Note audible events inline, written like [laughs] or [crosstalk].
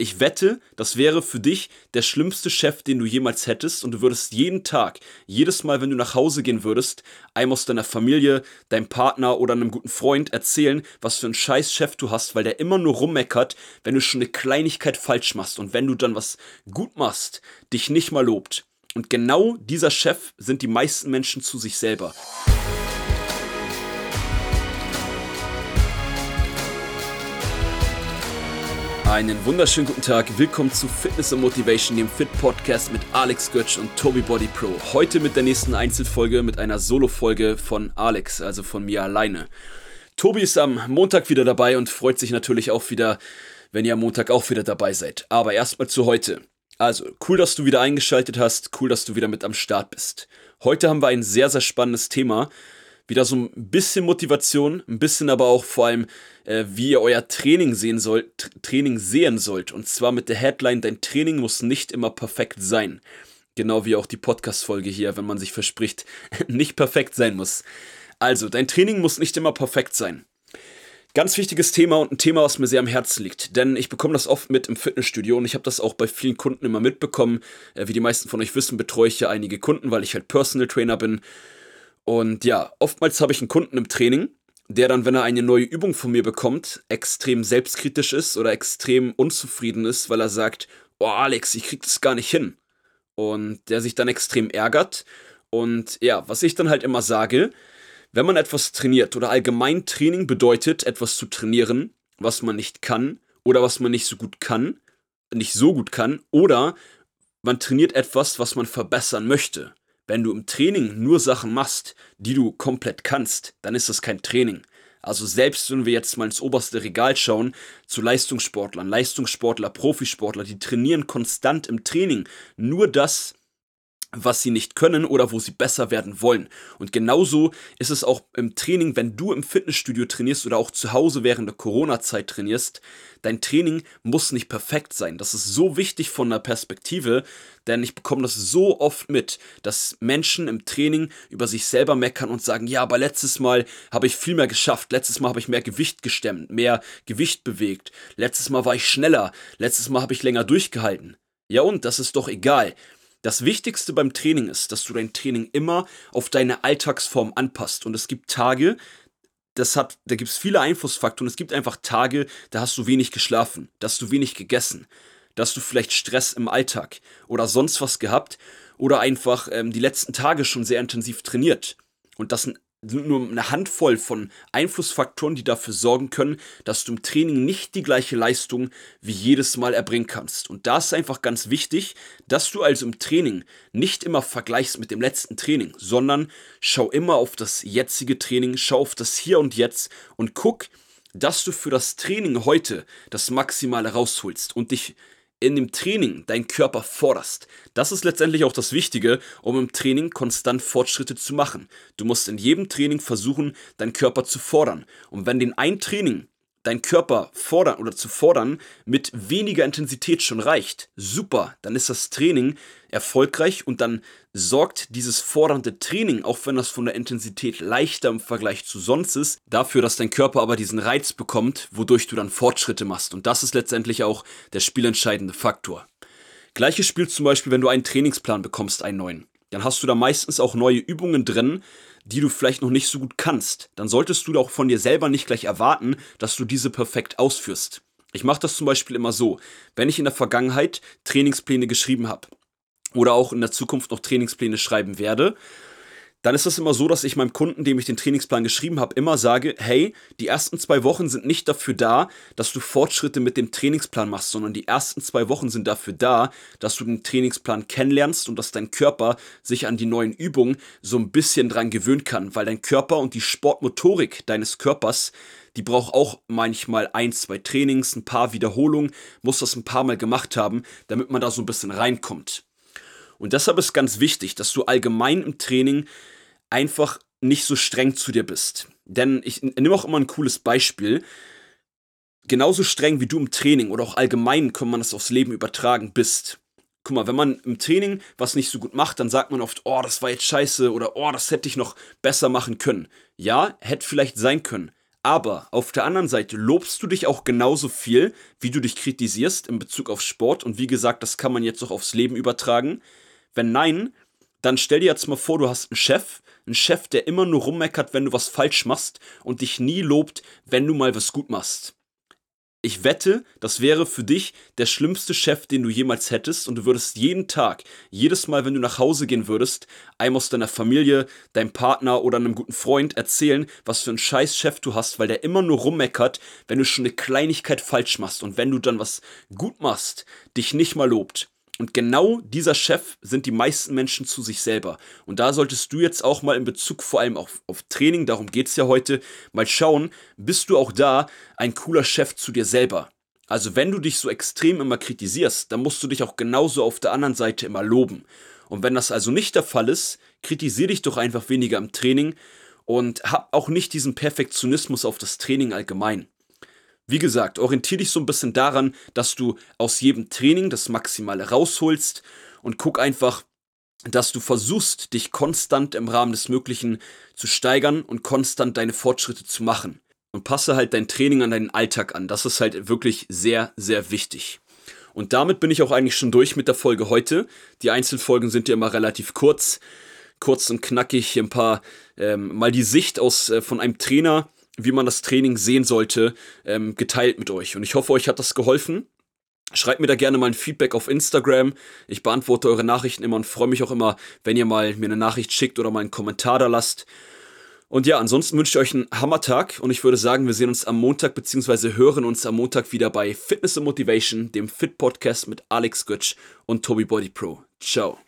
Ich wette, das wäre für dich der schlimmste Chef, den du jemals hättest und du würdest jeden Tag, jedes Mal, wenn du nach Hause gehen würdest, einem aus deiner Familie, deinem Partner oder einem guten Freund erzählen, was für einen scheiß Chef du hast, weil der immer nur rummeckert, wenn du schon eine Kleinigkeit falsch machst und wenn du dann was gut machst, dich nicht mal lobt. Und genau dieser Chef sind die meisten Menschen zu sich selber. Einen wunderschönen guten Tag. Willkommen zu Fitness and Motivation, dem Fit Podcast mit Alex Götsch und Toby Body Pro. Heute mit der nächsten Einzelfolge, mit einer Solo-Folge von Alex, also von mir alleine. Tobi ist am Montag wieder dabei und freut sich natürlich auch wieder, wenn ihr am Montag auch wieder dabei seid. Aber erstmal zu heute. Also, cool, dass du wieder eingeschaltet hast. Cool, dass du wieder mit am Start bist. Heute haben wir ein sehr, sehr spannendes Thema wieder so ein bisschen Motivation, ein bisschen aber auch vor allem, äh, wie ihr euer Training sehen sollt, Training sehen sollt. Und zwar mit der Headline, dein Training muss nicht immer perfekt sein. Genau wie auch die Podcast-Folge hier, wenn man sich verspricht, [laughs] nicht perfekt sein muss. Also, dein Training muss nicht immer perfekt sein. Ganz wichtiges Thema und ein Thema, was mir sehr am Herzen liegt. Denn ich bekomme das oft mit im Fitnessstudio und ich habe das auch bei vielen Kunden immer mitbekommen. Äh, wie die meisten von euch wissen, betreue ich ja einige Kunden, weil ich halt Personal Trainer bin. Und ja, oftmals habe ich einen Kunden im Training, der dann, wenn er eine neue Übung von mir bekommt, extrem selbstkritisch ist oder extrem unzufrieden ist, weil er sagt, oh Alex, ich krieg das gar nicht hin. Und der sich dann extrem ärgert. Und ja, was ich dann halt immer sage, wenn man etwas trainiert oder allgemein Training bedeutet, etwas zu trainieren, was man nicht kann oder was man nicht so gut kann, nicht so gut kann, oder man trainiert etwas, was man verbessern möchte. Wenn du im Training nur Sachen machst, die du komplett kannst, dann ist das kein Training. Also selbst wenn wir jetzt mal ins oberste Regal schauen, zu Leistungssportlern, Leistungssportler, Profisportler, die trainieren konstant im Training nur das, was sie nicht können oder wo sie besser werden wollen. Und genauso ist es auch im Training, wenn du im Fitnessstudio trainierst oder auch zu Hause während der Corona-Zeit trainierst. Dein Training muss nicht perfekt sein. Das ist so wichtig von der Perspektive, denn ich bekomme das so oft mit, dass Menschen im Training über sich selber meckern und sagen, ja, aber letztes Mal habe ich viel mehr geschafft, letztes Mal habe ich mehr Gewicht gestemmt, mehr Gewicht bewegt, letztes Mal war ich schneller, letztes Mal habe ich länger durchgehalten. Ja und, das ist doch egal. Das Wichtigste beim Training ist, dass du dein Training immer auf deine Alltagsform anpasst. Und es gibt Tage, das hat, da gibt es viele Einflussfaktoren. Es gibt einfach Tage, da hast du wenig geschlafen, da hast du wenig gegessen, da hast du vielleicht Stress im Alltag oder sonst was gehabt oder einfach ähm, die letzten Tage schon sehr intensiv trainiert. Und das sind sind nur eine Handvoll von Einflussfaktoren, die dafür sorgen können, dass du im Training nicht die gleiche Leistung wie jedes Mal erbringen kannst. Und da ist einfach ganz wichtig, dass du also im Training nicht immer vergleichst mit dem letzten Training, sondern schau immer auf das jetzige Training, schau auf das Hier und Jetzt und guck, dass du für das Training heute das Maximale rausholst und dich in dem Training deinen Körper forderst. Das ist letztendlich auch das Wichtige, um im Training konstant Fortschritte zu machen. Du musst in jedem Training versuchen, deinen Körper zu fordern. Und wenn den ein Training dein Körper fordern oder zu fordern mit weniger Intensität schon reicht, super, dann ist das Training erfolgreich und dann sorgt dieses fordernde Training, auch wenn das von der Intensität leichter im Vergleich zu sonst ist, dafür, dass dein Körper aber diesen Reiz bekommt, wodurch du dann Fortschritte machst. Und das ist letztendlich auch der spielentscheidende Faktor. Gleiches spielt zum Beispiel, wenn du einen Trainingsplan bekommst, einen neuen. Dann hast du da meistens auch neue Übungen drin, die du vielleicht noch nicht so gut kannst, dann solltest du auch von dir selber nicht gleich erwarten, dass du diese perfekt ausführst. Ich mache das zum Beispiel immer so, wenn ich in der Vergangenheit Trainingspläne geschrieben habe oder auch in der Zukunft noch Trainingspläne schreiben werde, dann ist das immer so, dass ich meinem Kunden, dem ich den Trainingsplan geschrieben habe, immer sage, hey, die ersten zwei Wochen sind nicht dafür da, dass du Fortschritte mit dem Trainingsplan machst, sondern die ersten zwei Wochen sind dafür da, dass du den Trainingsplan kennenlernst und dass dein Körper sich an die neuen Übungen so ein bisschen dran gewöhnen kann, weil dein Körper und die Sportmotorik deines Körpers die braucht auch manchmal ein, zwei Trainings, ein paar Wiederholungen, muss das ein paar Mal gemacht haben, damit man da so ein bisschen reinkommt. Und deshalb ist ganz wichtig, dass du allgemein im Training einfach nicht so streng zu dir bist. Denn ich nehme auch immer ein cooles Beispiel. Genauso streng wie du im Training oder auch allgemein kann man das aufs Leben übertragen bist. Guck mal, wenn man im Training was nicht so gut macht, dann sagt man oft, oh, das war jetzt scheiße oder oh, das hätte ich noch besser machen können. Ja, hätte vielleicht sein können. Aber auf der anderen Seite lobst du dich auch genauso viel, wie du dich kritisierst in Bezug auf Sport. Und wie gesagt, das kann man jetzt auch aufs Leben übertragen. Wenn nein, dann stell dir jetzt mal vor, du hast einen Chef, einen Chef, der immer nur rummeckert, wenn du was falsch machst und dich nie lobt, wenn du mal was gut machst. Ich wette, das wäre für dich der schlimmste Chef, den du jemals hättest und du würdest jeden Tag, jedes Mal, wenn du nach Hause gehen würdest, einem aus deiner Familie, deinem Partner oder einem guten Freund erzählen, was für einen scheiß Chef du hast, weil der immer nur rummeckert, wenn du schon eine Kleinigkeit falsch machst und wenn du dann was gut machst, dich nicht mal lobt. Und genau dieser Chef sind die meisten Menschen zu sich selber. Und da solltest du jetzt auch mal in Bezug vor allem auf, auf Training, darum geht es ja heute, mal schauen, bist du auch da ein cooler Chef zu dir selber. Also wenn du dich so extrem immer kritisierst, dann musst du dich auch genauso auf der anderen Seite immer loben. Und wenn das also nicht der Fall ist, kritisiere dich doch einfach weniger im Training und hab auch nicht diesen Perfektionismus auf das Training allgemein. Wie gesagt, orientiere dich so ein bisschen daran, dass du aus jedem Training das Maximale rausholst und guck einfach, dass du versuchst, dich konstant im Rahmen des Möglichen zu steigern und konstant deine Fortschritte zu machen. Und passe halt dein Training an deinen Alltag an. Das ist halt wirklich sehr, sehr wichtig. Und damit bin ich auch eigentlich schon durch mit der Folge heute. Die Einzelfolgen sind ja immer relativ kurz, kurz und knackig. Ein paar, ähm, mal die Sicht aus, äh, von einem Trainer wie man das Training sehen sollte, ähm, geteilt mit euch. Und ich hoffe, euch hat das geholfen. Schreibt mir da gerne mal ein Feedback auf Instagram. Ich beantworte eure Nachrichten immer und freue mich auch immer, wenn ihr mal mir eine Nachricht schickt oder mal einen Kommentar da lasst. Und ja, ansonsten wünsche ich euch einen Hammertag und ich würde sagen, wir sehen uns am Montag bzw. hören uns am Montag wieder bei Fitness and Motivation, dem Fit Podcast mit Alex Götsch und Toby Body Pro. Ciao.